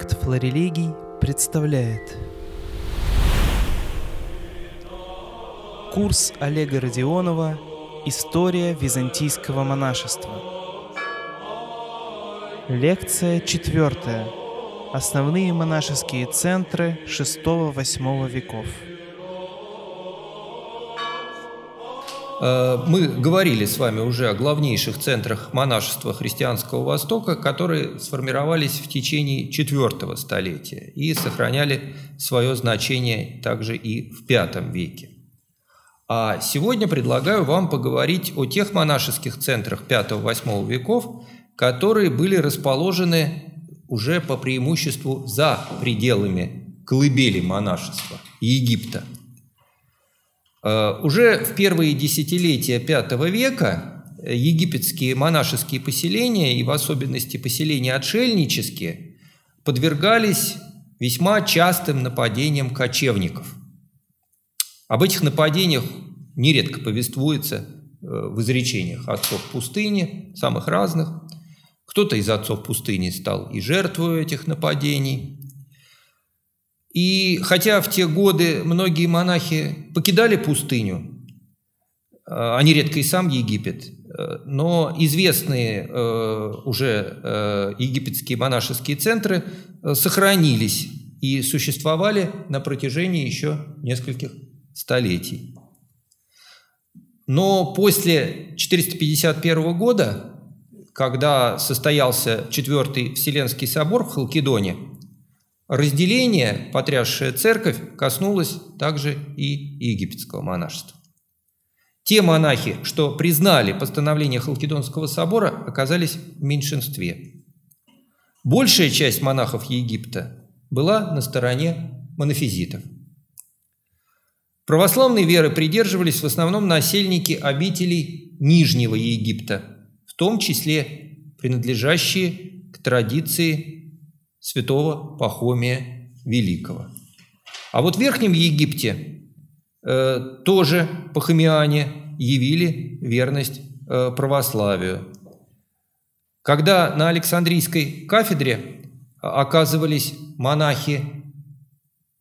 Проект «Флорелегий» представляет Курс Олега Родионова «История византийского монашества» Лекция четвертая. Основные монашеские центры VI-VIII веков. Мы говорили с вами уже о главнейших центрах монашества христианского Востока, которые сформировались в течение IV столетия и сохраняли свое значение также и в V веке. А сегодня предлагаю вам поговорить о тех монашеских центрах V-VIII веков, которые были расположены уже по преимуществу за пределами колыбели монашества Египта – Э, уже в первые десятилетия V века египетские монашеские поселения, и в особенности поселения отшельнические, подвергались весьма частым нападениям кочевников. Об этих нападениях нередко повествуется э, в изречениях отцов пустыни, самых разных. Кто-то из отцов пустыни стал и жертвой этих нападений – и хотя в те годы многие монахи покидали пустыню, а, они редко и сам Египет, э, но известные э, уже э, египетские монашеские центры сохранились и существовали на протяжении еще нескольких столетий. Но после 451 года, когда состоялся Четвертый Вселенский собор в Халкидоне – Разделение, потрясшее церковь, коснулось также и египетского монашества. Те монахи, что признали постановление Халкидонского собора, оказались в меньшинстве. Большая часть монахов Египта была на стороне монофизитов. Православной веры придерживались в основном насельники обителей Нижнего Египта, в том числе принадлежащие к традиции святого Пахомия Великого. А вот в Верхнем Египте э, тоже пахомиане явили верность э, православию. Когда на Александрийской кафедре оказывались монахи,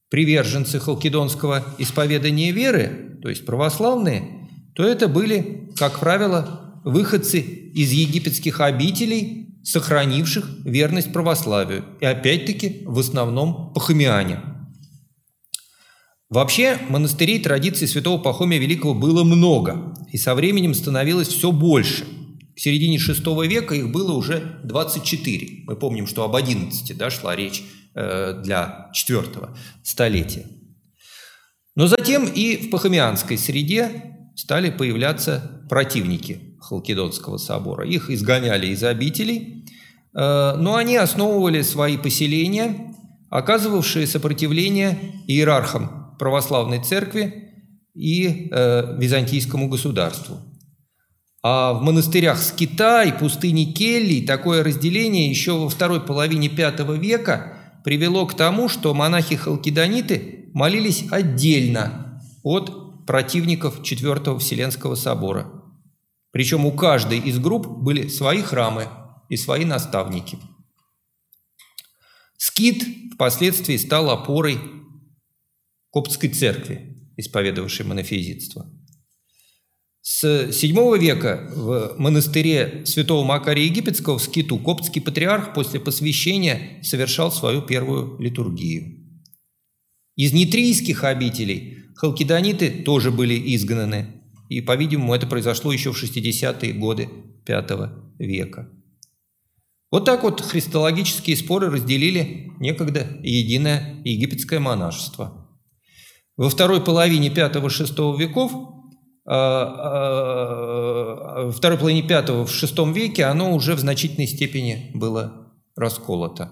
приверженцы халкидонского исповедания веры, то есть православные, то это были, как правило, выходцы из египетских обителей сохранивших верность православию, и опять-таки в основном пахомиане. Вообще монастырей традиций святого Пахомия Великого было много, и со временем становилось все больше. К середине VI века их было уже 24. Мы помним, что об 11 да, шла речь э, для IV столетия. Но затем и в пахомианской среде стали появляться противники Халкидонского собора. Их изгоняли из обителей, э, но они основывали свои поселения, оказывавшие сопротивление иерархам православной церкви и э, византийскому государству. А в монастырях Скита и пустыни Келли такое разделение еще во второй половине V века привело к тому, что монахи-халкидониты молились отдельно от противников Четвертого Вселенского собора – причем у каждой из групп были свои храмы и свои наставники. Скит впоследствии стал опорой коптской церкви, исповедовавшей монофизитство. С VII века в монастыре святого Макария Египетского в Скиту коптский патриарх после посвящения совершал свою первую литургию. Из нитрийских обителей халкидониты тоже были изгнаны – и, по-видимому, это произошло еще в 60-е годы V века. Вот так вот христологические споры разделили некогда единое египетское монашество. Во второй половине V-VI веков, а, а, второй половине V в VI веке оно уже в значительной степени было расколото.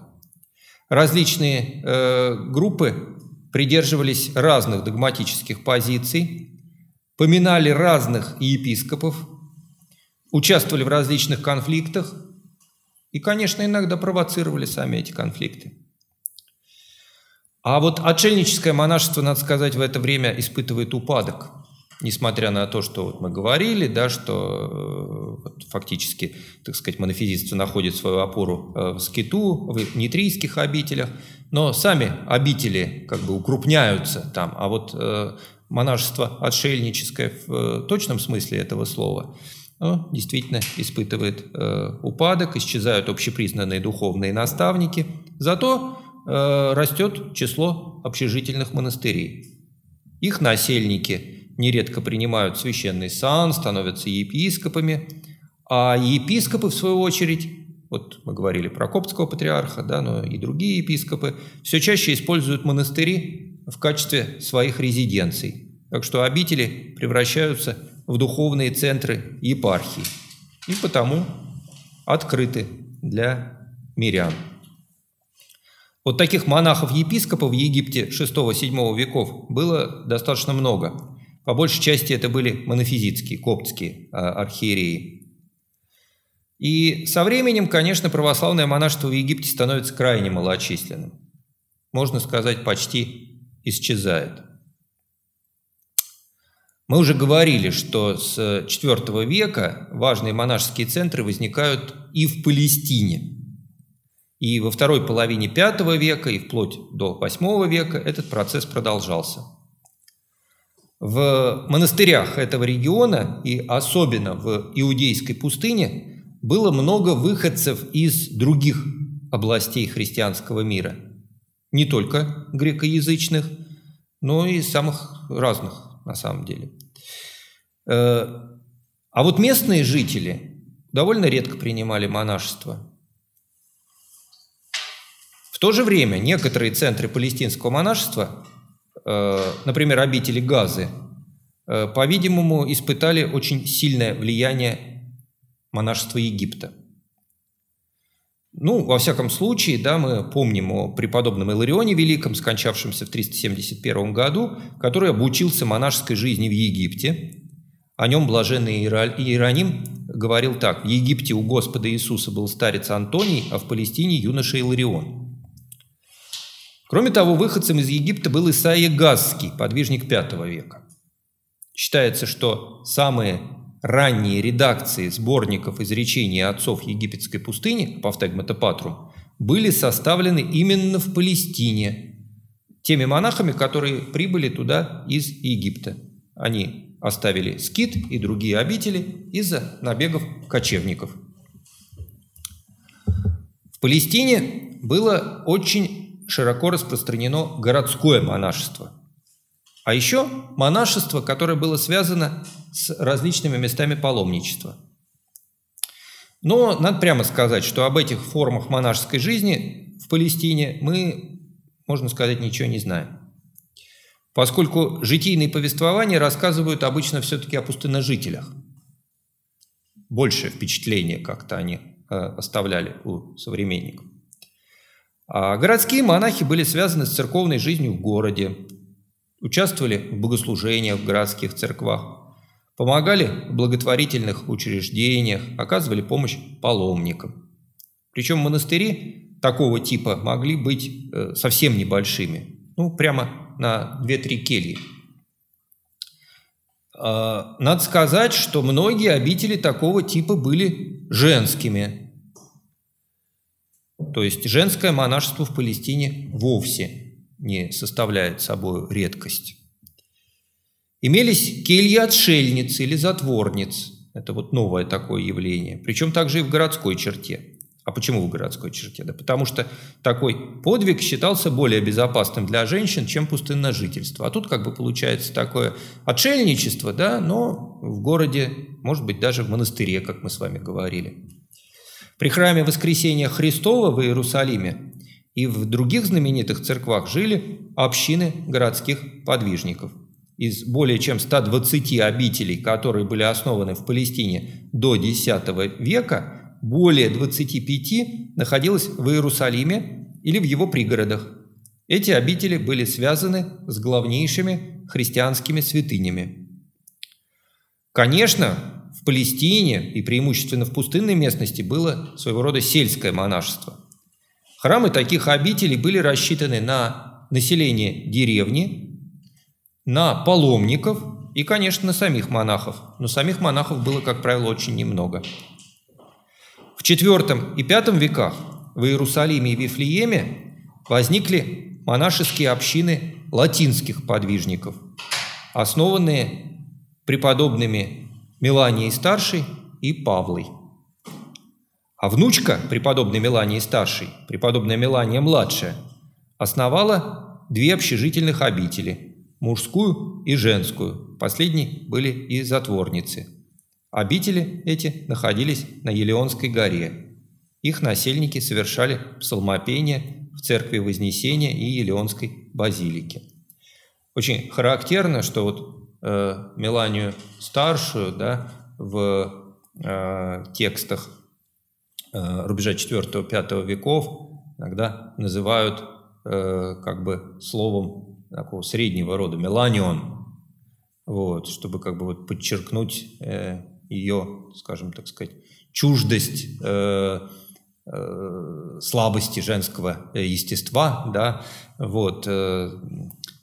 Различные э, группы придерживались разных догматических позиций, поминали разных епископов, участвовали в различных конфликтах и, конечно, иногда провоцировали сами эти конфликты. А вот отшельническое монашество, надо сказать, в это время испытывает упадок. Несмотря на то, что вот мы говорили, да, что вот, фактически, так сказать, монофизитство находит свою опору э, в скиту, в нитрийских обителях, но сами обители как бы укрупняются там, а вот э, монашество отшельническое в э, точном смысле этого слова ну, действительно испытывает э, упадок, исчезают общепризнанные духовные наставники, зато э, растет число общежительных монастырей. Их насельники нередко принимают священный сан, становятся епископами, а епископы, в свою очередь, вот мы говорили про коптского патриарха, да, но и другие епископы, все чаще используют монастыри в качестве своих резиденций. Так что обители превращаются в духовные центры епархии и потому открыты для мирян. Вот таких монахов-епископов в Египте VI-VII веков было достаточно много. По большей части это были монофизитские, коптские а, архиереи. И со временем, конечно, православное монашество в Египте становится крайне малочисленным. Можно сказать, почти исчезает. Мы уже говорили, что с IV века важные монашеские центры возникают и в Палестине. И во второй половине V века и вплоть до VIII века этот процесс продолжался. В монастырях этого региона и особенно в Иудейской пустыне было много выходцев из других областей христианского мира. Не только грекоязычных, но и самых разных на самом деле. Э, а вот местные жители довольно редко принимали монашество. В то же время некоторые центры палестинского монашества, э, например, обители Газы, э, по-видимому, испытали очень сильное влияние монашества Египта. Ну, во всяком случае, да, мы помним о преподобном Иларионе Великом, скончавшемся в 371 году, который обучился монашеской жизни в Египте о нем блаженный Иероним говорил так. В Египте у Господа Иисуса был старец Антоний, а в Палестине юноша Иларион. Кроме того, выходцем из Египта был Исаия Газский, подвижник V века. Считается, что самые ранние редакции сборников изречений отцов египетской пустыни, Павтегмата Патрум, были составлены именно в Палестине, теми монахами, которые прибыли туда из Египта. Они оставили скит и другие обители из-за набегов кочевников. В Палестине было очень широко распространено городское монашество. А еще монашество, которое было связано с различными местами паломничества. Но надо прямо сказать, что об этих формах монашеской жизни в Палестине мы, можно сказать, ничего не знаем поскольку житийные повествования рассказывают обычно все-таки о пустынножителях. Большее впечатление как-то они э, оставляли у современников. А городские монахи были связаны с церковной жизнью в городе, участвовали в богослужениях в городских церквах, помогали в благотворительных учреждениях, оказывали помощь паломникам. Причем монастыри такого типа могли быть э, совсем небольшими, ну, прямо на 2-3 кельи. А, надо сказать, что многие обители такого типа были женскими. То есть женское монашество в Палестине вовсе не составляет собой редкость. Имелись кельи отшельниц или затворниц. Это вот новое такое явление. Причем также и в городской черте. А почему в городской черте? Да потому что такой подвиг считался более безопасным для женщин, чем пустынное жительство. А тут как бы получается такое отшельничество, да, но в городе, может быть, даже в монастыре, как мы с вами говорили. При храме Воскресения Христова в Иерусалиме и в других знаменитых церквах жили общины городских подвижников. Из более чем 120 обителей, которые были основаны в Палестине до X века – более 25 находилось в Иерусалиме или в его пригородах. Эти обители были связаны с главнейшими христианскими святынями. Конечно, в Палестине и преимущественно в пустынной местности было своего рода сельское монашество. Храмы таких обителей были рассчитаны на население деревни, на паломников И, конечно, на самих монахов. Но самих монахов было, как правило, очень немного. В IV и V веках в Иерусалиме и Вифлееме возникли монашеские общины латинских подвижников, основанные преподобными Меланией Старшей и Павлой. А внучка преподобной Мелании Старшей, преподобная Мелания Младшая, основала две общежительных обители – мужскую и женскую. Последние были и затворницы. Обители эти находились на Елеонской горе. Их насельники совершали псалмопение в церкви Вознесения и Елеонской базилике. Очень характерно, что вот э, Меланию старшую да, в э, текстах э, рубежа 4-5 веков иногда называют э, как бы словом такого среднего рода меланион, вот, чтобы как бы вот подчеркнуть э, ее, скажем так сказать, чуждость э, э, слабости женского естества, да, вот, э,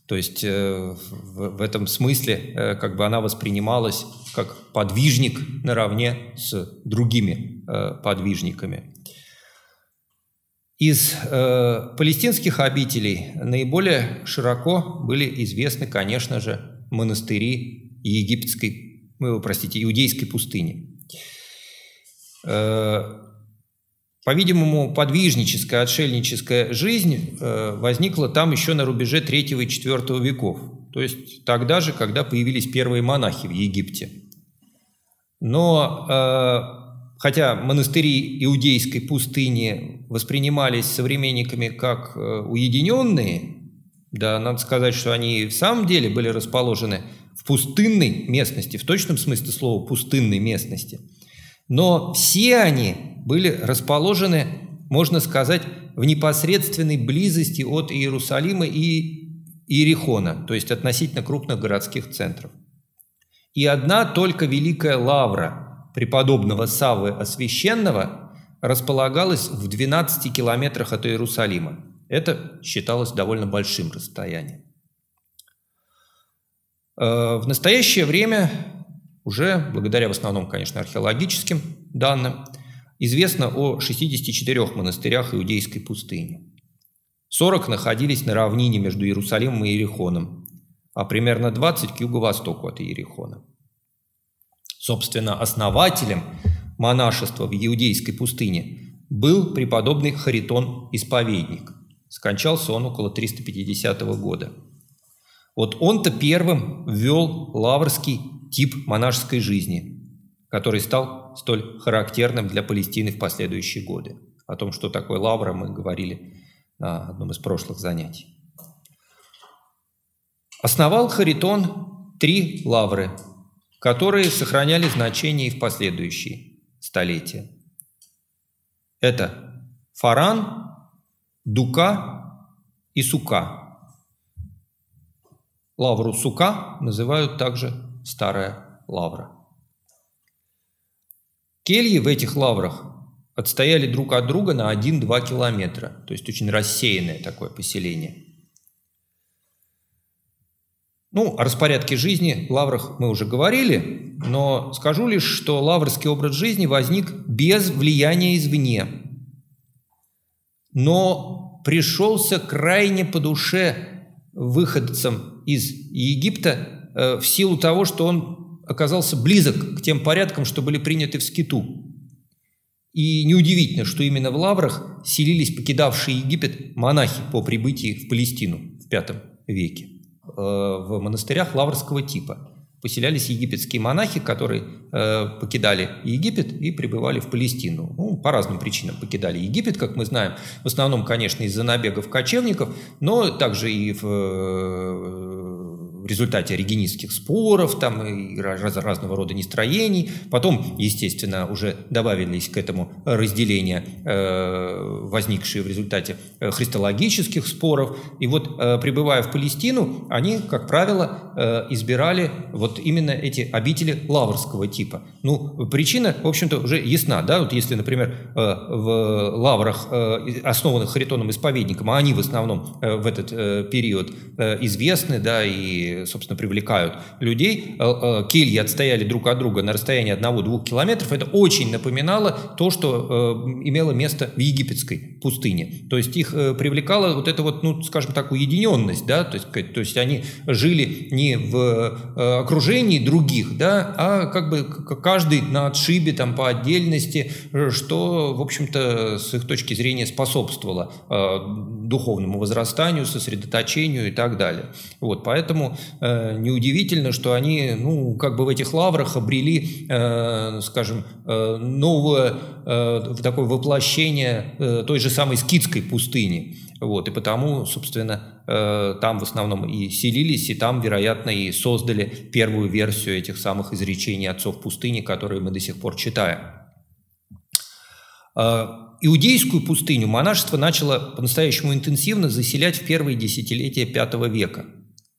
то есть э, в, в этом смысле э, как бы она воспринималась как подвижник наравне с другими э, подвижниками. Из э, палестинских обителей наиболее широко были известны, конечно же, монастыри египетской, ну, простите, иудейской пустыни. Э, по-видимому, подвижническая, отшельническая жизнь э, возникла там еще на рубеже 3 и 4 веков, то есть тогда же, когда появились первые монахи в Египте. Но э, хотя монастыри иудейской пустыни воспринимались современниками как уединенные, да, надо сказать, что они в самом деле были расположены в пустынной местности, в точном смысле слова пустынной местности. Но все они были расположены, можно сказать, в непосредственной близости от Иерусалима и Иерихона, то есть относительно крупных городских центров. И одна только Великая Лавра преподобного Савы Освященного располагалась в 12 километрах от Иерусалима. Это считалось довольно большим расстоянием. Э, в настоящее время, уже благодаря в основном, конечно, археологическим данным, Известно о 64 монастырях Иудейской пустыни. 40 находились на равнине между Иерусалимом и Иерихоном, а примерно 20 к юго-востоку от Иерихона. Собственно, основателем монашества в Иудейской пустыне был преподобный Харитон-исповедник. Скончался он около 350 года. Вот он-то первым ввел лаврский тип монашеской жизни – который стал столь характерным для Палестины в последующие годы. О том, что такое лавра, мы говорили на одном из прошлых занятий. Основал Харитон три лавры, которые сохраняли значение и в последующие столетия. Это Фаран, Дука и Сука. Лавру Сука называют также Старая Лавра. Кельи в этих лаврах отстояли друг от друга на 1-2 километра, то есть очень рассеянное такое поселение. Ну, о распорядке жизни лаврах мы уже говорили, но скажу лишь, что лаврский образ жизни возник без влияния извне, но пришелся крайне по душе выходцам из Египта э, в силу того, что он оказался близок к тем порядкам, что были приняты в скиту. И неудивительно, что именно в Лаврах селились покидавшие Египет монахи по прибытии в Палестину в V веке. Э, в монастырях лаврского типа поселялись египетские монахи, которые э, покидали Египет и прибывали в Палестину. Ну, по разным причинам покидали Египет, как мы знаем. В основном, конечно, из-за набегов кочевников, но также и в в результате регенистских споров там, и раз, разного рода нестроений. Потом, естественно, уже добавились к этому разделения, э, возникшие в результате э, христологических споров. И вот, э, прибывая в Палестину, они, как правило, э, избирали вот именно эти обители лаврского типа. Ну, причина, в общем-то, уже ясна. Да? Вот если, например, э, в лаврах, э, основанных Харитоном исповедником, а они в основном э, в этот э, период э, известны, да, и собственно, привлекают людей. Кельи отстояли друг от друга на расстоянии одного-двух километров. Это очень напоминало то, что имело место в египетской пустыне. То есть их привлекала вот эта вот, ну, скажем так, уединенность, да, то есть, то есть они жили не в окружении других, да, а как бы каждый на отшибе там по отдельности, что, в общем-то, с их точки зрения способствовало духовному возрастанию, сосредоточению и так далее. Вот, поэтому э, неудивительно, что они, ну, как бы в этих лаврах обрели, э, скажем, э, новое э, такое воплощение э, той же самой скидской пустыни. Вот, и потому, собственно, э, там в основном и селились, и там, вероятно, и создали первую версию этих самых изречений отцов пустыни, которые мы до сих пор читаем. Э, иудейскую пустыню монашество начало по-настоящему интенсивно заселять в первые десятилетия V века.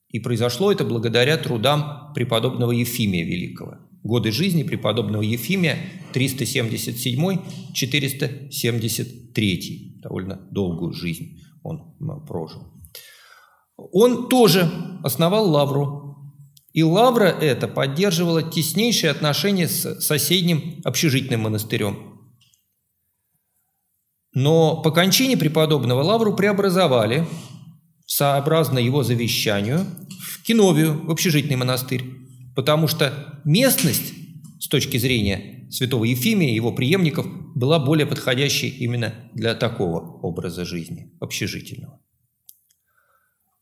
И произошло это благодаря трудам преподобного Ефимия Великого. Годы жизни преподобного Ефимия 377-473. Довольно долгую жизнь он прожил. Он тоже основал лавру. И лавра эта поддерживала теснейшие отношения с соседним общежительным монастырем – но по кончине преподобного Лавру преобразовали, сообразно его завещанию, в Киновию, в общежительный монастырь, потому что местность с точки зрения святого Ефимия и его преемников была более подходящей именно для такого образа жизни, общежительного.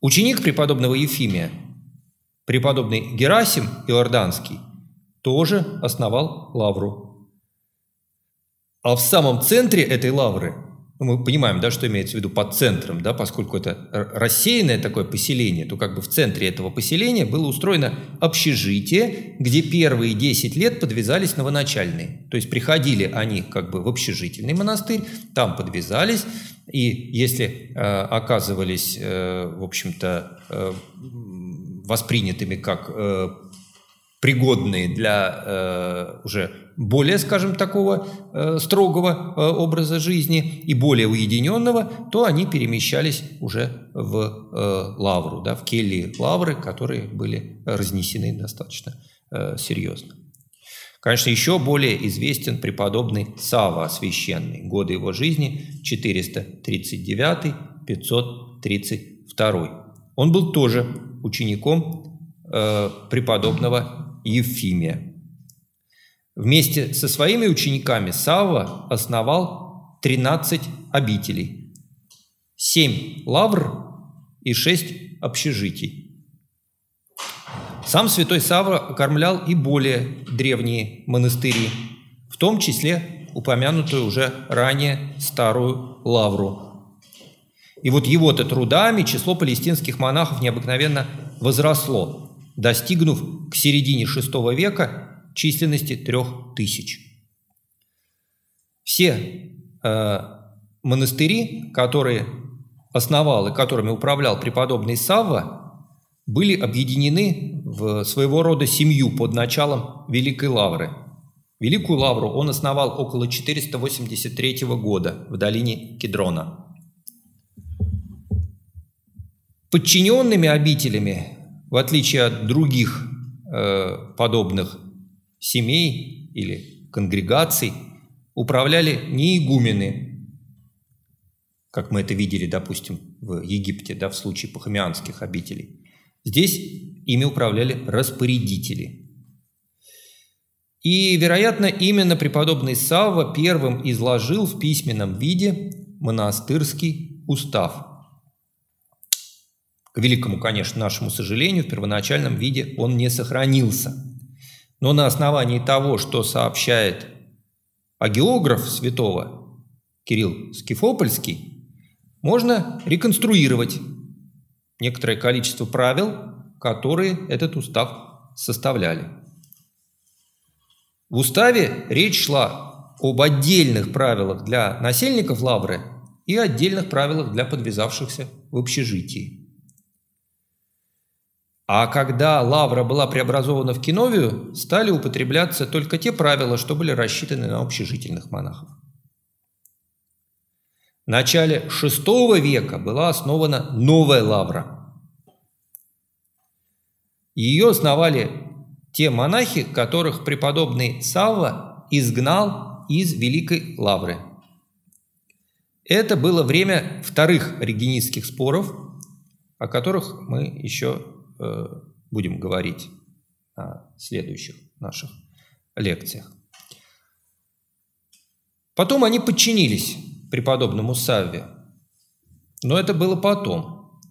Ученик преподобного Ефимия, преподобный Герасим Иорданский, тоже основал лавру. А в самом центре этой лавры мы понимаем, да, что имеется в виду под центром, да, поскольку это рассеянное такое поселение, то как бы в центре этого поселения было устроено общежитие, где первые 10 лет подвязались новоначальные. То есть приходили они как бы в общежительный монастырь, там подвязались, и если э, оказывались, э, в общем-то, э, воспринятыми как э, пригодные для э, уже более, скажем, такого э, строгого э, образа жизни и более уединенного, то они перемещались уже в э, лавру, да, в кельи лавры, которые были разнесены достаточно э, серьезно. Конечно, еще более известен преподобный Сава Священный. Годы его жизни 439-532. Он был тоже учеником э, преподобного Ефимия. Вместе со своими учениками Савва основал 13 обителей, 7 лавр и 6 общежитий. Сам святой Савва окормлял и более древние монастыри, в том числе упомянутую уже ранее старую лавру. И вот его-то трудами число палестинских монахов необыкновенно возросло, достигнув к середине VI века численности трех тысяч. Все э, монастыри, которые основал и которыми управлял преподобный Савва, были объединены в своего рода семью под началом Великой Лавры. Великую Лавру он основал около 483 года в долине Кедрона. Подчиненными обителями, в отличие от других э, подобных семей или конгрегаций управляли не игумены, как мы это видели, допустим, в Египте, да, в случае пахамианских обителей. Здесь ими управляли распорядители. И, вероятно, именно преподобный Савва первым изложил в письменном виде монастырский устав. К великому, конечно, нашему сожалению, в первоначальном виде он не сохранился – но на основании того, что сообщает агеограф святого Кирилл Скифопольский, можно реконструировать некоторое количество правил, которые этот устав составляли. В уставе речь шла об отдельных правилах для насельников Лавры и отдельных правилах для подвязавшихся в общежитии. А когда лавра была преобразована в киновию, стали употребляться только те правила, что были рассчитаны на общежительных монахов. В начале VI века была основана новая лавра. Ее основали те монахи, которых преподобный Савва изгнал из Великой Лавры. Это было время вторых оригинистских споров, о которых мы еще будем говорить на следующих наших лекциях. Потом они подчинились преподобному Савве, но это было потом.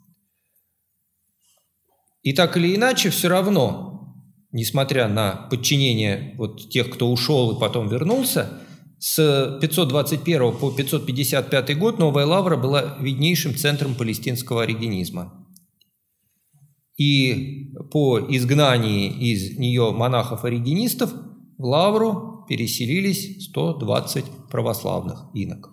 И так или иначе, все равно, несмотря на подчинение вот тех, кто ушел и потом вернулся, с 521 по 555 год Новая Лавра была виднейшим центром палестинского оригенизма. И по изгнании из нее монахов-оригенистов в Лавру переселились 120 православных иноков.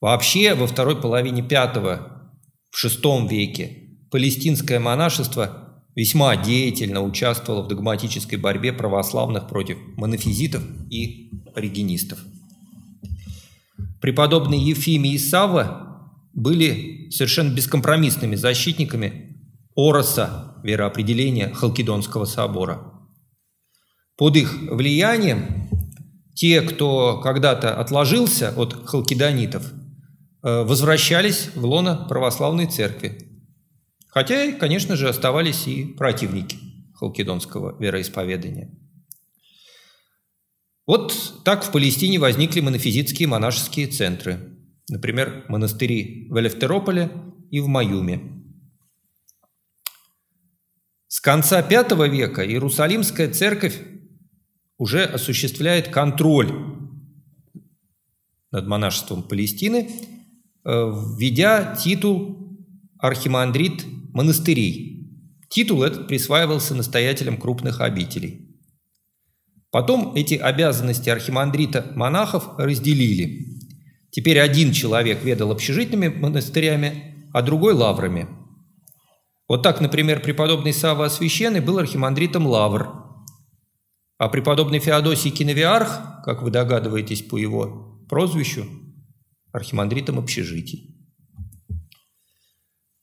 Вообще, во второй половине пятого, в VI веке палестинское монашество весьма деятельно участвовало в догматической борьбе православных против монофизитов и оригенистов. Преподобные Ефимий и Савва были совершенно бескомпромиссными защитниками ороса вероопределения Халкидонского собора. Под их влиянием те, кто когда-то отложился от халкидонитов, Э, возвращались в лоно православной церкви. Хотя, конечно же, оставались и противники халкидонского вероисповедания. Вот так в Палестине возникли монофизитские монашеские центры. Например, монастыри в Элефтерополе и в Маюме. С конца V века Иерусалимская церковь уже осуществляет контроль над монашеством Палестины Э, введя титул архимандрит монастырей. Титул этот присваивался настоятелям крупных обителей. Потом эти обязанности архимандрита монахов разделили. Теперь один человек ведал общежитными монастырями, а другой – лаврами. Вот так, например, преподобный Сава Освященный был архимандритом лавр, а преподобный Феодосий Киновиарх, как вы догадываетесь по его прозвищу, архимандритом общежитий.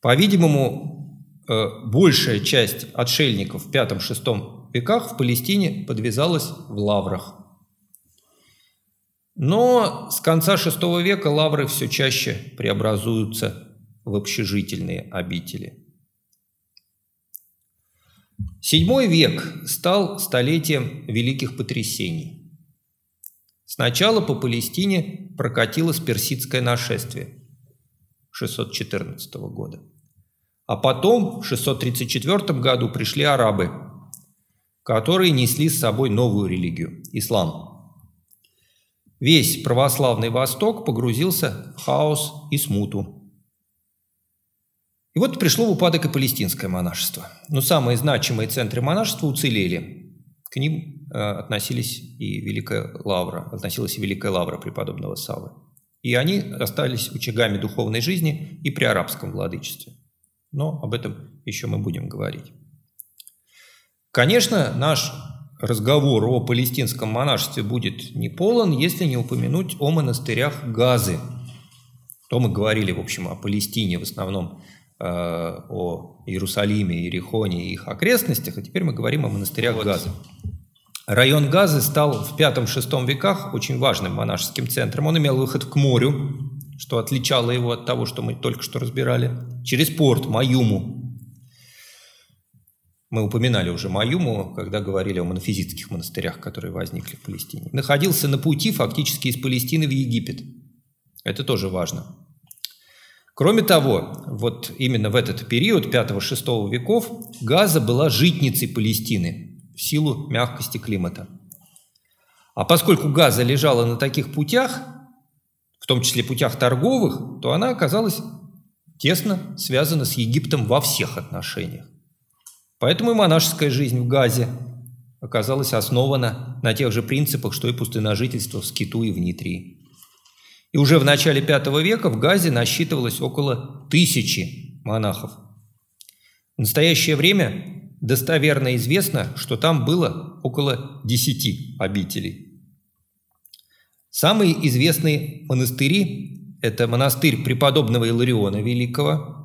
По-видимому, э, большая часть отшельников в V-VI веках в Палестине подвязалась в лаврах. Но с конца VI века лавры все чаще преобразуются в общежительные обители. VII век стал столетием великих потрясений. Сначала по Палестине прокатилось персидское нашествие 614 года. А потом, в 634 году, пришли арабы, которые несли с собой новую религию – ислам. Весь православный Восток погрузился в хаос и смуту. И вот пришло в упадок и палестинское монашество. Но самые значимые центры монашества уцелели. К ним Э, относились и Великая Лавра, относилась и Великая Лавра преподобного Савы. И они остались очагами духовной жизни и при арабском владычестве. Но об этом еще мы будем говорить. Конечно, наш разговор о палестинском монашестве будет не полон, если не упомянуть о монастырях Газы. То мы говорили, в общем, о Палестине в основном, э, о Иерусалиме, Иерихоне и их окрестностях, а теперь мы говорим о монастырях вот. Газы. Район Газы стал в V-VI веках очень важным монашеским центром. Он имел выход к морю, что отличало его от того, что мы только что разбирали, через порт Маюму. Мы упоминали уже Маюму, когда говорили о монофизитских монастырях, которые возникли в Палестине. Находился на пути фактически из Палестины в Египет. Это тоже важно. Кроме того, вот именно в этот период, 5-6 веков, Газа была житницей Палестины – в силу мягкости климата. А поскольку Газа лежала на таких путях, в том числе путях торговых, то она оказалась тесно связана с Египтом во всех отношениях. Поэтому и монашеская жизнь в Газе оказалась основана на тех же принципах, что и пустыножительство в Скиту и в Нитрии. И уже в начале V века в Газе насчитывалось около тысячи монахов. В настоящее время достоверно известно, что там было около десяти обителей. Самые известные монастыри – это монастырь преподобного Илариона Великого,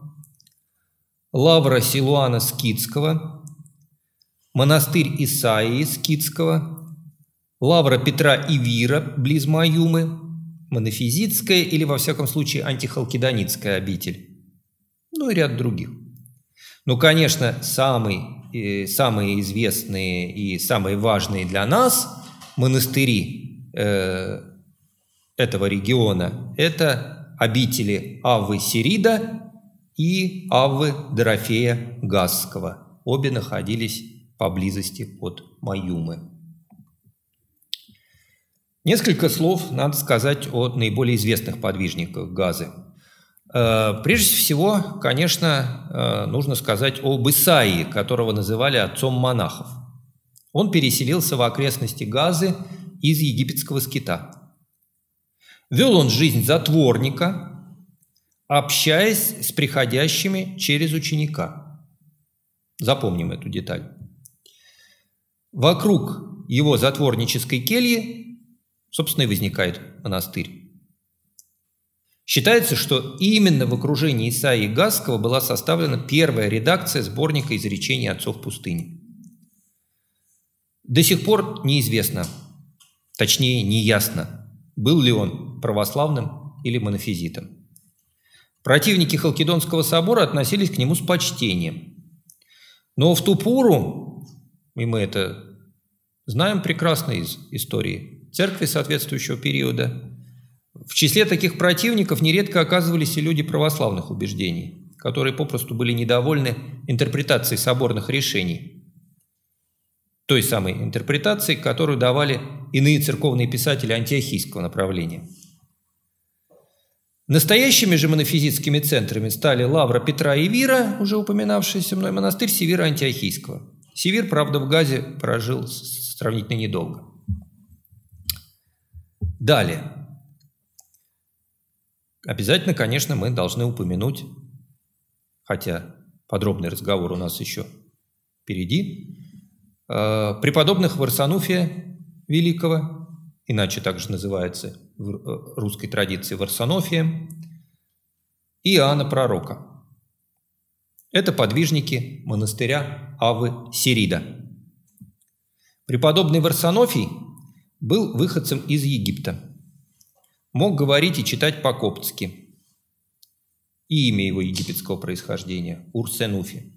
Лавра Силуана Скидского, монастырь Исаии Скидского, Лавра Петра Ивира близ Маюмы, монофизитская или, во всяком случае, антихалкидонитская обитель, ну и ряд других. Ну, конечно, самый, э, самые известные и самые важные для нас монастыри э, этого региона – это обители Аввы Сирида и Аввы Дорофея Гасского. Обе находились поблизости от Маюмы. Несколько слов надо сказать о наиболее известных подвижниках Газы. Э, прежде всего, конечно, э, нужно сказать об Исаии, которого называли отцом монахов. Он переселился в окрестности Газы из египетского скита. Вел он жизнь затворника, общаясь с приходящими через ученика. Запомним эту деталь. Вокруг его затворнической кельи собственно, и возникает монастырь. Считается, что именно в окружении Исаии Гасского была составлена первая редакция сборника изречений отцов пустыни. До сих пор неизвестно, точнее неясно, был ли он православным или монофизитом. Противники Халкидонского собора относились к нему с почтением. Но в ту пору, и мы это знаем прекрасно из истории церкви соответствующего периода. В числе таких противников нередко оказывались и люди православных убеждений, которые попросту были недовольны интерпретацией соборных решений, той самой интерпретации, которую давали иные церковные писатели антиохийского направления. Настоящими же монофизитскими центрами стали Лавра Петра и Вира, уже упоминавшийся мной монастырь Севира Антиохийского. Севир, правда, в Газе прожил сравнительно недолго. Далее. Обязательно, конечно, мы должны упомянуть, хотя подробный разговор у нас еще впереди, э, преподобных Варсануфия Великого, иначе также называется в э, русской традиции Варсонофия, и Иоанна Пророка. Это подвижники монастыря Авы Сирида. Преподобный Варсонофий – был выходцем из Египта. Мог говорить и читать по-коптски. И имя его египетского происхождения – Урсенуфи.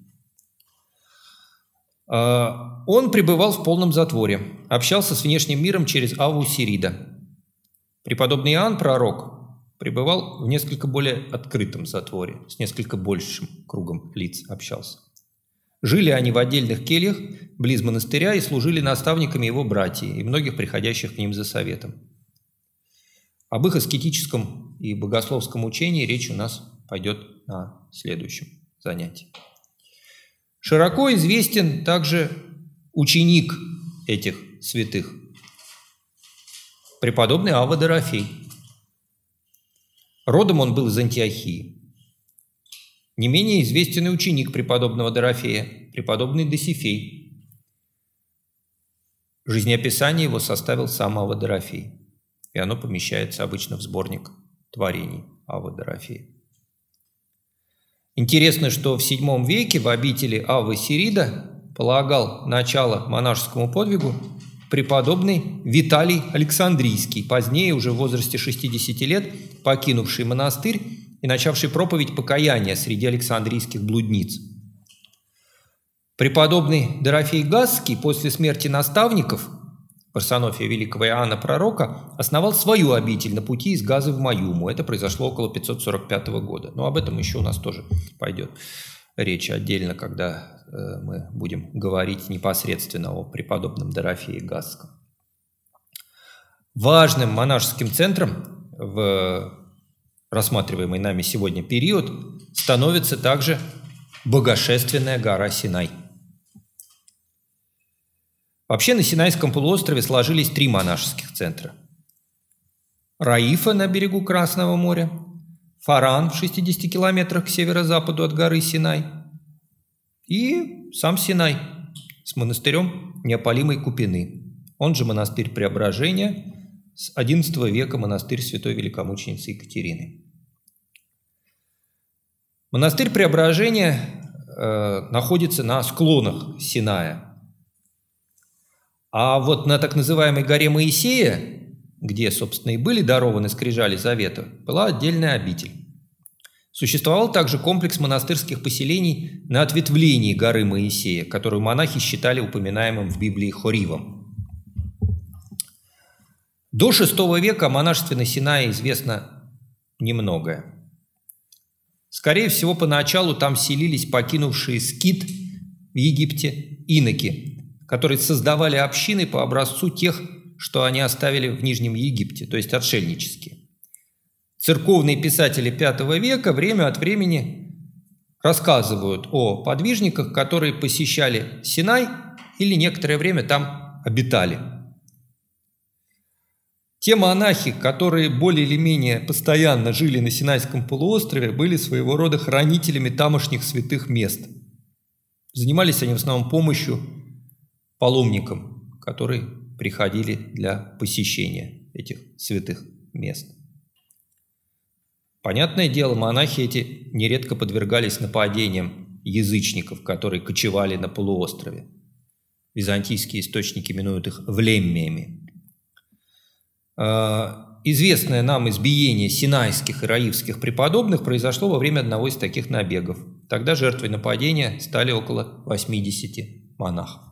А, он пребывал в полном затворе, общался с внешним миром через Аву Сирида. Преподобный Иоанн, пророк, пребывал в несколько более открытом затворе, с несколько большим кругом лиц общался. Жили они в отдельных кельях близ монастыря и служили наставниками его братьев и многих приходящих к ним за советом. Об их аскетическом и богословском учении речь у нас пойдет на следующем занятии. Широко известен также ученик этих святых, преподобный Ава Дорофей. Родом он был из Антиохии. Не менее известен и ученик преподобного Дорофея, преподобный Досифей. Жизнеописание его составил сам Ава Дорофей, и оно помещается обычно в сборник творений Ава Дорофея. Интересно, что в VII веке в обители Авы Сирида полагал начало монашескому подвигу преподобный Виталий Александрийский, позднее, уже в возрасте 60 лет, покинувший монастырь и начавший проповедь покаяния среди александрийских блудниц. Преподобный Дорофей Гасский после смерти наставников Парсонофия Великого Иоанна Пророка основал свою обитель на пути из Газы в Маюму. Это произошло около 545 года. Но об этом еще у нас тоже пойдет речь отдельно, когда э, мы будем говорить непосредственно о преподобном Дорофее Гасском. Важным монашеским центром в рассматриваемый нами сегодня период, становится также богошественная гора Синай. Вообще на Синайском полуострове сложились три монашеских центра. Раифа на берегу Красного моря, Фаран в 60 километрах к северо-западу от горы Синай и сам Синай с монастырем Неопалимой Купины, он же монастырь Преображения – с XI века монастырь святой великомученицы Екатерины. Монастырь Преображения э, находится на склонах Синая. А вот на так называемой горе Моисея, где, собственно, и были дарованы скрижали завета, была отдельная обитель. Существовал также комплекс монастырских поселений на ответвлении горы Моисея, которую монахи считали упоминаемым в Библии Хоривом. До VI века о монашестве на Синае известно немногое. Скорее всего, поначалу там селились покинувшие скит в Египте иноки, которые создавали общины по образцу тех, что они оставили в Нижнем Египте, то есть отшельнические. Церковные писатели V века время от времени рассказывают о подвижниках, которые посещали Синай или некоторое время там обитали. Те монахи, которые более или менее постоянно жили на Синайском полуострове, были своего рода хранителями тамошних святых мест. Занимались они в основном помощью паломникам, которые приходили для посещения этих святых мест. Понятное дело, монахи эти нередко подвергались нападениям язычников, которые кочевали на полуострове. Византийские источники именуют их влеммиями. А, известное нам избиение синайских и раивских преподобных произошло во время одного из таких набегов. Тогда жертвой нападения стали около 80 монахов.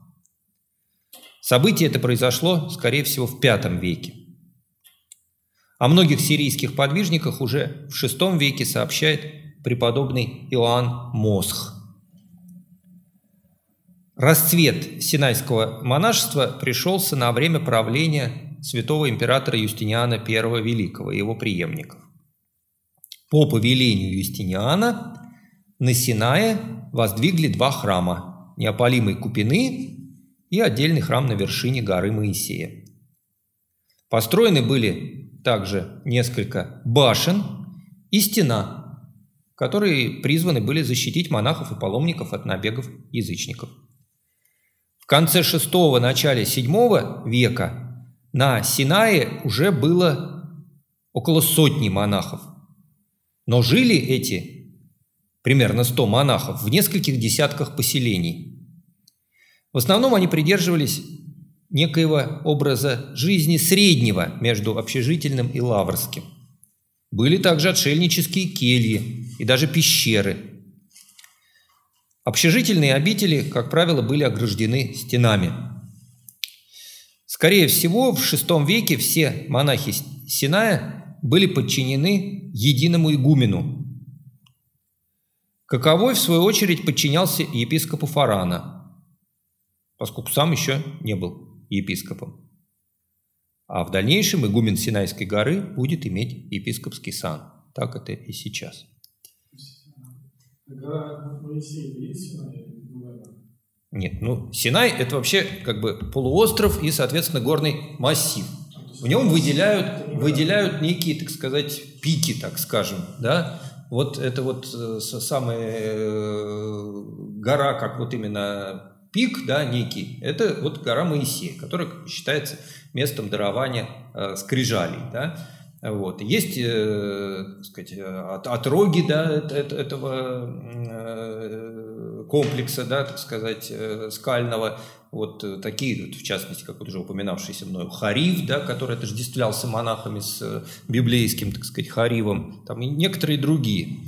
Событие это произошло, скорее всего, в V веке. О многих сирийских подвижниках уже в VI веке сообщает преподобный Иоанн Мосх. Расцвет синайского монашества пришелся на время правления святого императора Юстиниана I Великого и его преемников. По повелению Юстиниана на Синае воздвигли два храма – неопалимой Купины и отдельный храм на вершине горы Моисея. Построены были также несколько башен и стена, которые призваны были защитить монахов и паломников от набегов язычников. В конце VI – начале VII века на Синае уже было около сотни монахов. Но жили эти примерно 100 монахов в нескольких десятках поселений. В основном они придерживались некоего образа жизни среднего между общежительным и лаврским. Были также отшельнические кельи и даже пещеры. Общежительные обители, как правило, были ограждены стенами. Скорее всего, в VI веке все монахи Синая были подчинены единому игумену. Каковой, в свою очередь, подчинялся епископу Фарана, поскольку сам еще не был епископом. А в дальнейшем игумен Синайской горы будет иметь епископский сан. Так это и сейчас. Нет, ну Синай это вообще как бы полуостров и, соответственно, горный массив. В нем выделяют, выделяют некие, так сказать, пики, так скажем, да. Вот это вот э, самая э, гора, как вот именно пик, да, некий, это вот гора Моисея, которая считается местом дарования э, скрижалей, да. Вот. Есть, э, так сказать, от, отроги да, этого э, комплекса, да, так сказать, э, скального, вот такие, вот, в частности, как вот уже упоминавшийся мною Харив, да, который отождествлялся монахами с библейским, так сказать, Харивом, там и некоторые другие.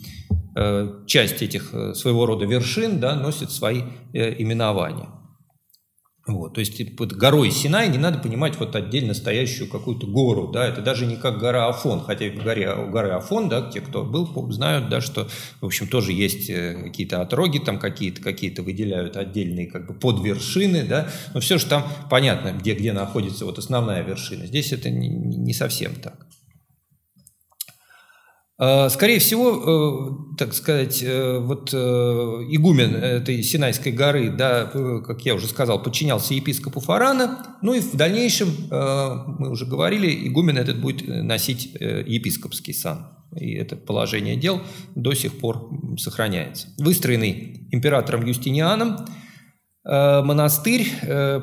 Э, часть этих э, своего рода вершин да, носит свои э, именования. Вот, то есть под горой Синай не надо понимать вот отдельно стоящую какую-то гору, да, это даже не как гора Афон, хотя в горе, у горы Афон, да, те, кто был, знают, да, что, в общем, тоже есть какие-то отроги, там какие-то какие-то выделяют отдельные как бы подвершины, да, но все же там понятно, где, где находится вот основная вершина. Здесь это не, не совсем так. А, скорее всего, э, так сказать, э, вот э, игумен этой Синайской горы, да, как я уже сказал, подчинялся епископу Фарана, ну и в дальнейшем, мы уже говорили, игумен этот будет носить епископский сан. И это положение дел до сих пор сохраняется. Выстроенный императором Юстинианом, монастырь,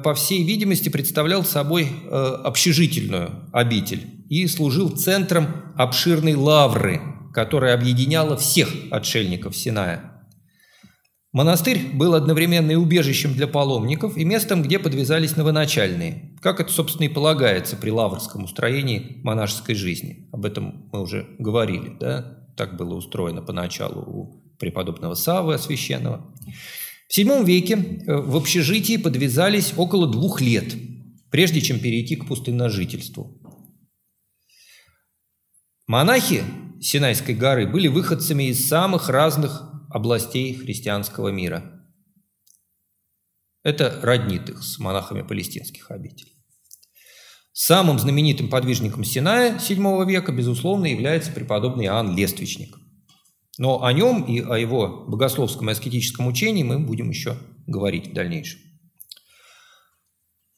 по всей видимости, представлял собой общежительную обитель и служил центром обширной лавры, которая объединяла всех отшельников Синая. Монастырь был одновременно и убежищем для паломников, и местом, где подвязались новоначальные, как это, собственно, и полагается при лаврском устроении монашеской жизни. Об этом мы уже говорили, да? Так было устроено поначалу у преподобного Савы Освященного. В VII веке э, в общежитии подвязались около двух лет, прежде чем перейти к пустынножительству. Монахи Синайской горы были выходцами из самых разных областей христианского мира. Это роднит их с монахами палестинских обителей. Самым знаменитым подвижником Синая VII века, безусловно, является преподобный Иоанн Лествичник. Но о нем и о его богословском и аскетическом учении мы будем еще говорить в дальнейшем.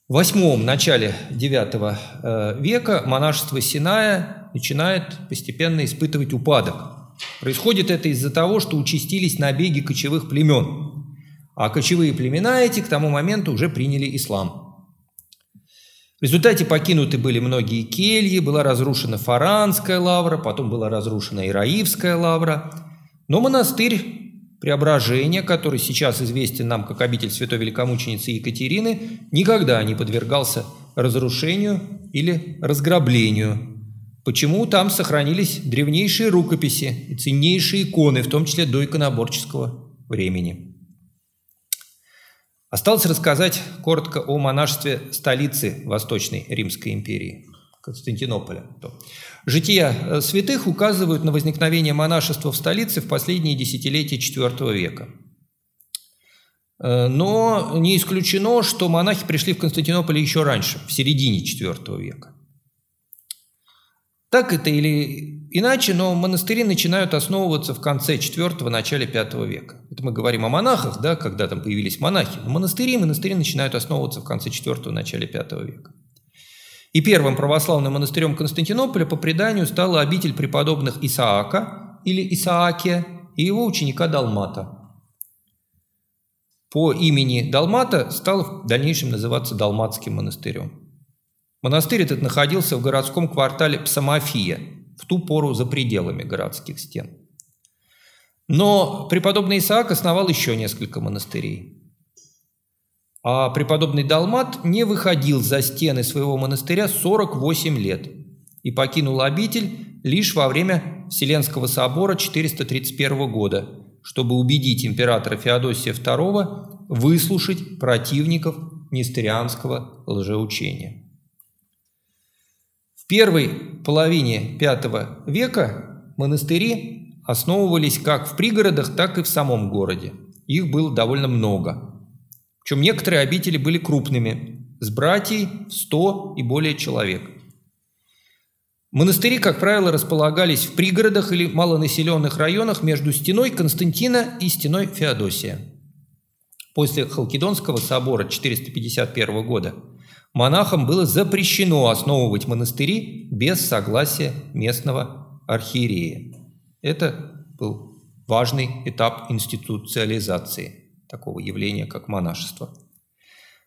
Восьмом начале IX э, века монашество Синая начинает постепенно испытывать упадок. Происходит это из-за того, что участились набеги кочевых племен, а кочевые племена эти к тому моменту уже приняли ислам – в результате покинуты были многие кельи, была разрушена Фаранская лавра, потом была разрушена Ираивская лавра. Но монастырь Преображения, который сейчас известен нам как обитель святой великомученицы Екатерины, никогда не подвергался разрушению или разграблению. Почему там сохранились древнейшие рукописи и ценнейшие иконы, в том числе до иконоборческого времени. Осталось рассказать коротко о монашестве столицы Восточной Римской империи, Константинополя. Жития э, святых указывают на возникновение монашества в столице в последние десятилетия IV века. Э, но не исключено, что монахи пришли в Константинополь еще раньше, в середине IV века. Так это или иначе, но монастыри начинают основываться в конце IV – начале V века. Это мы говорим о монахах, да, когда там появились монахи. Но монастыри, монастыри начинают основываться в конце IV – начале V века. И первым православным монастырем Константинополя по преданию стала обитель преподобных Исаака или Исаакия и его ученика Далмата. По имени Далмата стал в дальнейшем называться Далматским монастырем. Монастырь этот находился в городском квартале Псамофия, в ту пору за пределами городских стен. Но преподобный Исаак основал еще несколько монастырей. А преподобный Далмат не выходил за стены своего монастыря 48 лет и покинул обитель лишь во время Вселенского собора 431 года, чтобы убедить императора Феодосия II выслушать противников нестерианского лжеучения. В первой половине V века монастыри основывались как в пригородах, так и в самом городе. Их было довольно много. Причем некоторые обители были крупными, с братьей в 100 и более человек. Монастыри, как правило, располагались в пригородах или малонаселенных районах между стеной Константина и стеной Феодосия. После Халкидонского собора 451 года – монахам было запрещено основывать монастыри без согласия местного архиерея. Это был важный этап институциализации такого явления, как монашество.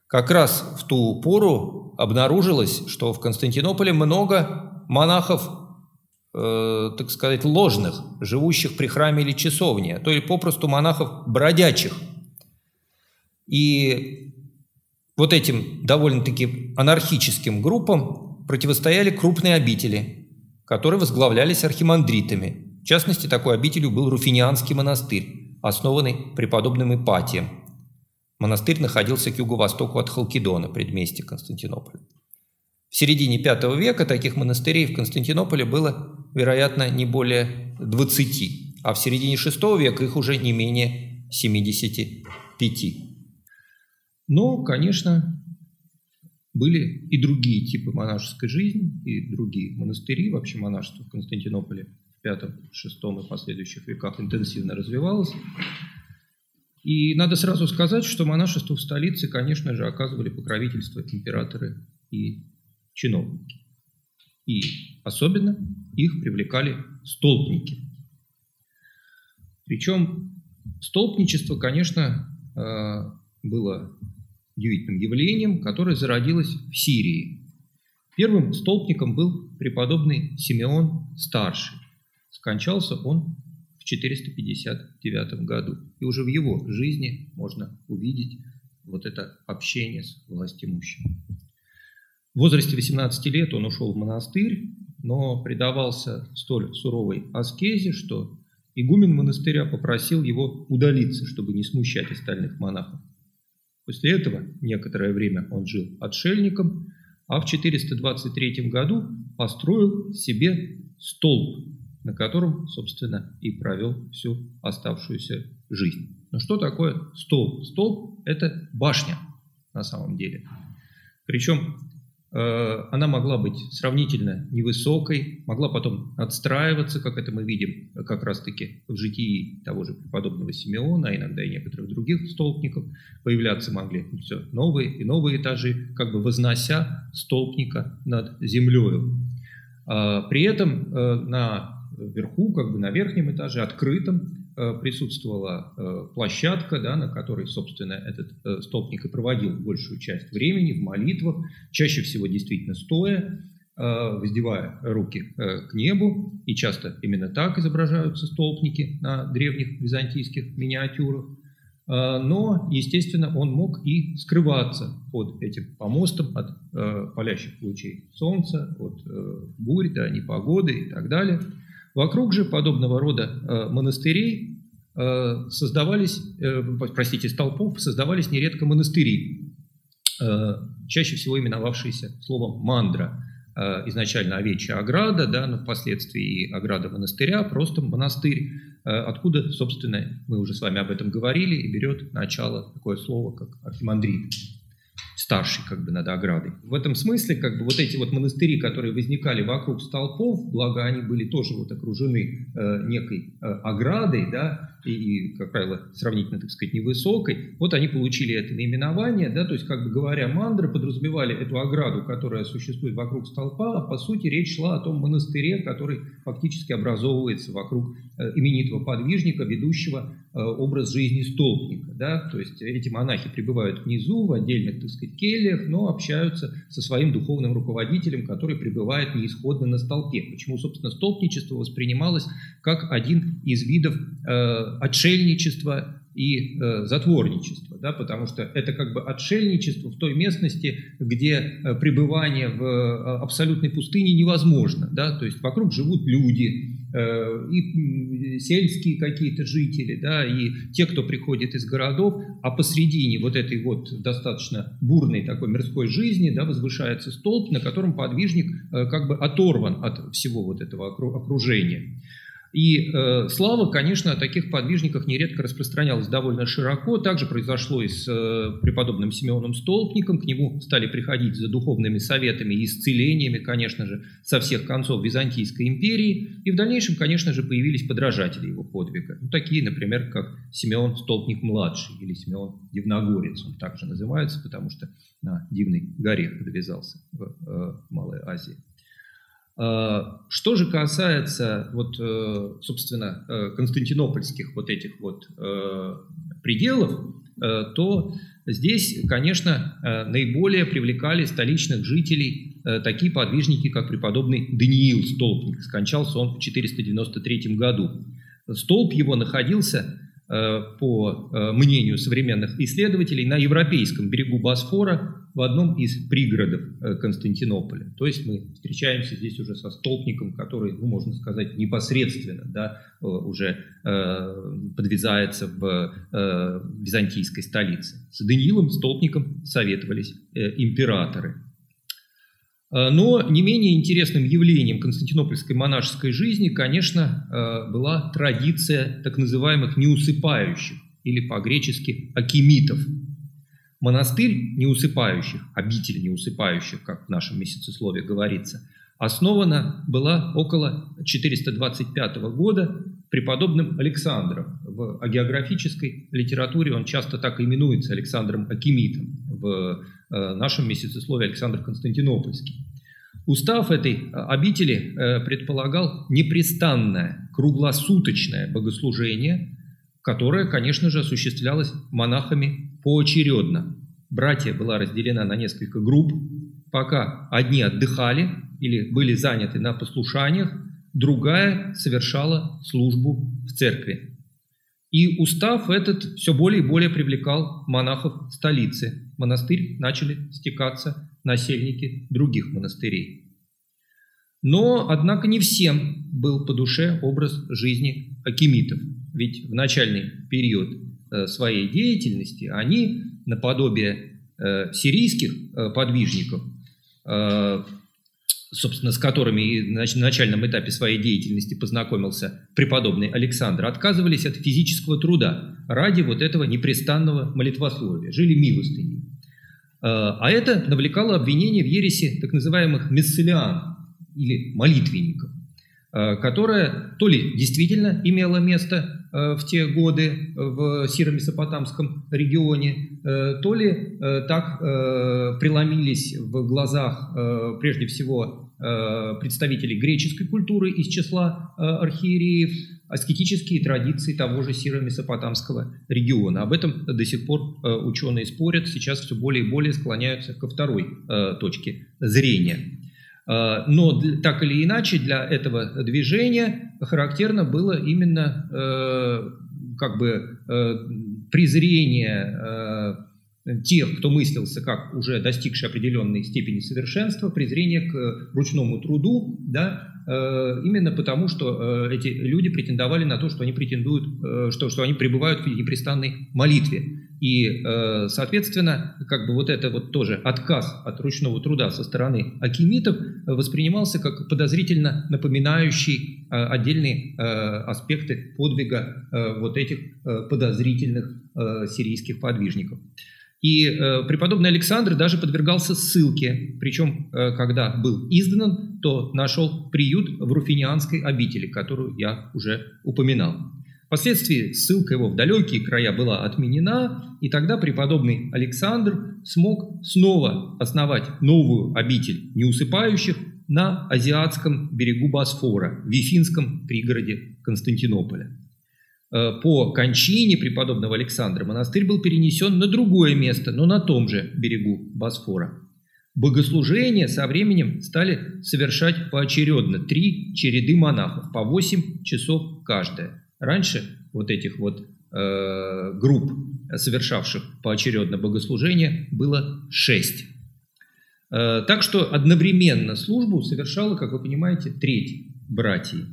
Как раз в ту пору обнаружилось, что в Константинополе много монахов, э, так сказать, ложных, живущих при храме или часовне, то есть попросту монахов бродячих. И вот этим довольно-таки анархическим группам противостояли крупные обители, которые возглавлялись архимандритами. В частности, такой обителью был Руфинианский монастырь, основанный преподобным Ипатием. Монастырь находился к юго-востоку от Халкидона, предместья Константинополя. В середине V века таких монастырей в Константинополе было, вероятно, не более 20, а в середине VI века их уже не менее 75. Но, конечно, были и другие типы монашеской жизни, и другие монастыри. Вообще монашество в Константинополе в V, VI и последующих веках интенсивно развивалось. И надо сразу сказать, что монашеству в столице, конечно же, оказывали покровительство императоры и чиновники. И особенно их привлекали столпники. Причем столпничество, конечно, э, было удивительным явлением, которое зародилось в Сирии. Первым столпником был преподобный Симеон Старший. Скончался он в 459 году. И уже в его жизни можно увидеть вот это общение с властимущим. В возрасте 18 лет он ушел в монастырь, но предавался столь суровой аскезе, что игумен монастыря попросил его удалиться, чтобы не смущать остальных монахов. После этого некоторое время он жил отшельником, а в 423 году построил себе столб, на котором, собственно, и провел всю оставшуюся жизнь. Но что такое столб? Столб – это башня на самом деле. Причем э, она могла быть сравнительно невысокой, могла потом отстраиваться, как это мы видим как раз-таки в житии того же преподобного Симеона, а иногда и некоторых других столпников. Появляться могли все новые и новые этажи, как бы вознося столпника над землею. А, при этом э, на верху, как бы на верхнем этаже, открытом, э, присутствовала э, площадка, да, на которой, собственно, этот столбник и проводил большую часть времени в молитвах, чаще всего действительно стоя, воздевая руки к небу, и часто именно так изображаются столбники на древних византийских миниатюрах. Но, естественно, он мог и скрываться под этим помостом от э, палящих лучей солнца, от э, бурь, да, непогоды и так далее. Вокруг же подобного рода э, монастырей создавались, простите, столпов создавались нередко монастыри, чаще всего именовавшиеся словом «мандра», изначально овечья ограда, да, но впоследствии и ограда монастыря, просто монастырь, Э, откуда, собственно, мы уже с вами об этом говорили, и берет начало такое слово, как архимандрит, старший как бы над оградой. В этом смысле как бы вот эти вот монастыри, которые возникали вокруг столпов, благо они были тоже вот окружены э, некой э, оградой, да, и, и, как правило, сравнительно, так сказать, невысокой, вот они получили это наименование, да, то есть, как бы говоря, мандры подразумевали эту ограду, которая существует вокруг столпа, а по сути речь шла о том монастыре, который фактически образовывается вокруг э, именитого подвижника, ведущего образ жизни столпника, да, то есть эти монахи пребывают внизу, в отдельных, так сказать, кельях, но общаются со своим духовным руководителем, который пребывает неисходно на столпе. Почему, собственно, столпничество воспринималось как один из видов э, отшельничество и э, затворничество, да, потому что это как бы отшельничество в той местности, где э, пребывание в э, абсолютной пустыне невозможно, да, то есть вокруг живут люди, э, и сельские какие-то жители, да, и те, кто приходит из городов, а посредине вот этой вот достаточно бурной такой мирской жизни, да, возвышается столб, на котором подвижник э, как бы оторван от всего вот этого окружения. И э, слава, конечно, о таких подвижниках нередко распространялась довольно широко. Также произошло и с э, преподобным Симеоном Столпником. К нему стали приходить за духовными советами и исцелениями, конечно же, со всех концов Византийской империи. И в дальнейшем, конечно же, появились подражатели его подвига. Ну, такие, например, как Симеон Столпник-младший или Симеон Дивногорец. Он также называется, потому что на Дивной горе подвязался в э, Малой Азии. А, что же касается, вот, э, собственно, э, константинопольских вот этих вот э, пределов, то здесь, конечно, наиболее привлекали столичных жителей такие подвижники, как преподобный Даниил Столпник. Скончался он в 493 году. Столб его находился, по мнению современных исследователей, на европейском берегу Босфора, в одном из пригородов э, Константинополя. То есть мы встречаемся здесь уже со столпником, который, ну, можно сказать, непосредственно да, э, уже э, подвязается в э, византийской столице. С Даниилом Столпником советовались э, императоры. Э, но не менее интересным явлением константинопольской монашеской жизни, конечно, была традиция так называемых неусыпающих или по-гречески акимитов – Монастырь неусыпающих, обитель неусыпающих, как в нашем месяцеслове говорится, основана была около 425 года преподобным Александром. В агеографической литературе он часто так именуется Александром Акимитом, в э, нашем месяцеслове Александр Константинопольский. Устав этой э, обители э, предполагал непрестанное, круглосуточное богослужение, которое, конечно же, осуществлялось монахами поочередно. Братья была разделена на несколько групп, пока одни отдыхали или были заняты на послушаниях, другая совершала службу в церкви. И устав этот все более и более привлекал монахов столицы. В монастырь начали стекаться насельники других монастырей. Но, однако, не всем был по душе образ жизни акимитов. Ведь в начальный период э, своей деятельности они, наподобие э, сирийских э, подвижников, собственно, с которыми на начальном этапе своей деятельности познакомился преподобный Александр, отказывались от физического труда ради вот этого непрестанного молитвословия, жили милостыней. А это навлекало обвинение в ересе так называемых месселиан или молитвенников, которая то ли действительно имела место Э, в те годы в Сиро-Месопотамском регионе, э, то ли э, так преломились в глазах прежде всего представителей греческой культуры из числа архиереев, аскетические традиции того же Сиро-Месопотамского региона. Об этом до сих пор ученые спорят, сейчас все более и более склоняются ко второй точке зрения. Э, но так или иначе для этого движения характерно было именно э, как бы э, презрение тех, кто мыслился как уже достигший определенной степени совершенства, презрение к ручному труду, да, именно потому, что эти люди претендовали на то, что они претендуют, что, что они пребывают в непрестанной молитве. И, э, соответственно, как бы вот это вот тоже отказ от ручного труда со стороны акимитов воспринимался как подозрительно напоминающий э, отдельные э, аспекты подвига вот этих подозрительных сирийских подвижников. И преподобный Александр даже подвергался ссылке, причем, когда был изгнан, то нашел приют в Руфинианской обители, которую я уже упоминал. Впоследствии ссылка его в далекие края была отменена, и тогда преподобный Александр смог снова основать новую обитель неусыпающих на азиатском берегу Босфора, в Вифинском пригороде Константинополя. Э, по кончине преподобного Александра монастырь был перенесен на другое место, но на том же берегу Босфора. Богослужения со временем стали совершать поочередно три череды монахов, по 8 часов каждая. Раньше вот этих вот э, групп, совершавших поочередно богослужение, было шесть. Э, так что одновременно службу совершала, как вы понимаете, треть братьев.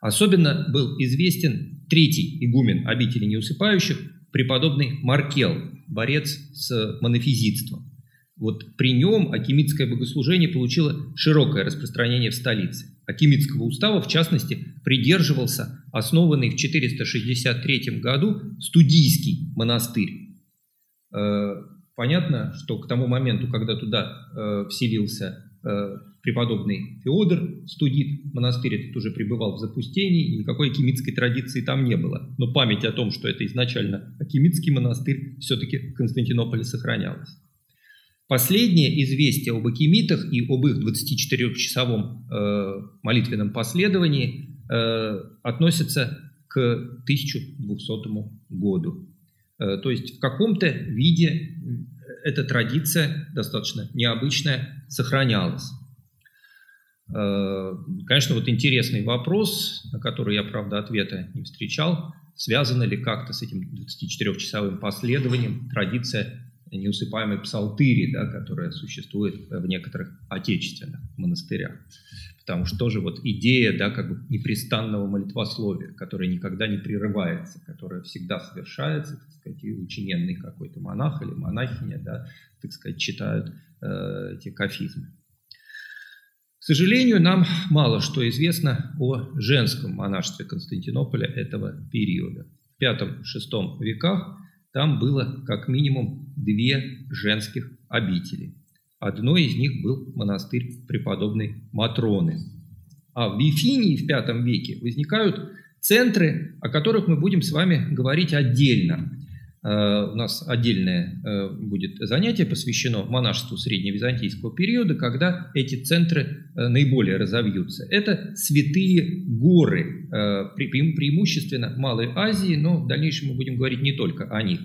Особенно был известен третий игумен обители неусыпающих, преподобный Маркел, борец с монофизитством. Вот при нем акимитское богослужение получило широкое распространение в столице. Акимитского устава, в частности, придерживался основанный в 463 году студийский монастырь. Э, понятно, что к тому моменту, когда туда э, вселился преподобный Феодор Студит, монастырь этот уже пребывал в запустении, и никакой акимитской традиции там не было. Но память о том, что это изначально акимитский монастырь, все-таки в Константинополе сохранялась. Последнее известие об акимитах и об их 24-часовом э, молитвенном последовании э, относится к 1200 году. Э, то есть в каком-то виде эта традиция, достаточно необычная, сохранялась. Э, конечно, вот интересный вопрос, на который я, правда, ответа не встречал, связано ли как-то с этим 24-часовым последованием традиция неусыпаемой псалтыри, да, которая существует в некоторых отечественных монастырях. Потому что тоже вот идея да, как бы непрестанного молитвословия, которое никогда не прерывается, которое всегда совершается, так сказать, и учиненный какой-то монах или монахиня, да, так сказать, читают э, эти кафизмы. К сожалению, нам мало что известно о женском монашестве Константинополя этого периода. В V-VI веках там было как минимум две женских обители. Одной из них был монастырь преподобной Матроны. А в Вифинии в V веке возникают центры, о которых мы будем с вами говорить отдельно. Э, у нас отдельное э, будет занятие посвящено монашеству средневизантийского периода, когда эти центры э, наиболее разовьются. Это святые горы, преимущественно Малой Азии, но в дальнейшем мы будем говорить не только о них.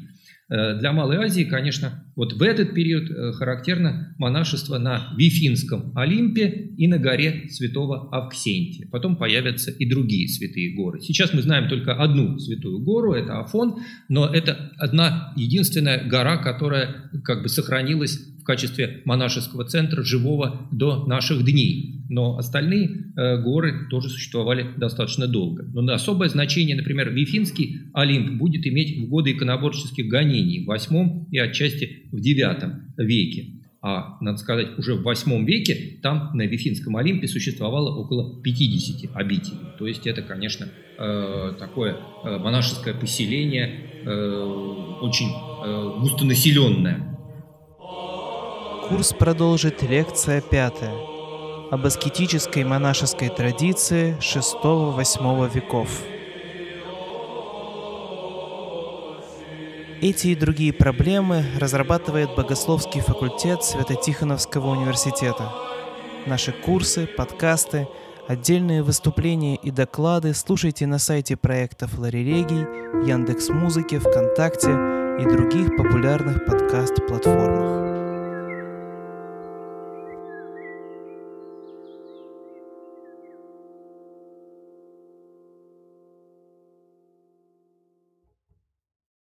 Э, для Малой Азии, конечно, вот в этот период э, характерно монашество на Вифинском Олимпе и на горе Святого Авксентия. Потом появятся и другие святые горы. Сейчас мы знаем только одну святую гору, это Афон, но это одна единственная гора, которая как бы сохранилась качестве монашеского центра живого до наших дней. Но остальные э, горы тоже существовали достаточно долго. Но особое значение, например, Вифинский Олимп будет иметь в годы иконоборческих гонений в VIII и отчасти в IX веке. А, надо сказать, уже в VIII веке там на Вифинском Олимпе существовало около 50 обителей. То есть это, конечно, э, такое э, монашеское поселение, очень густонаселенное. Курс продолжит лекция пятая об аскетической монашеской традиции VI-VIII веков. Эти и другие проблемы разрабатывает Богословский факультет Свято-Тихоновского университета. Наши курсы, подкасты, отдельные выступления и доклады слушайте на сайте проекта Флорелегий, Яндекс.Музыке, ВКонтакте и других популярных подкаст-платформах.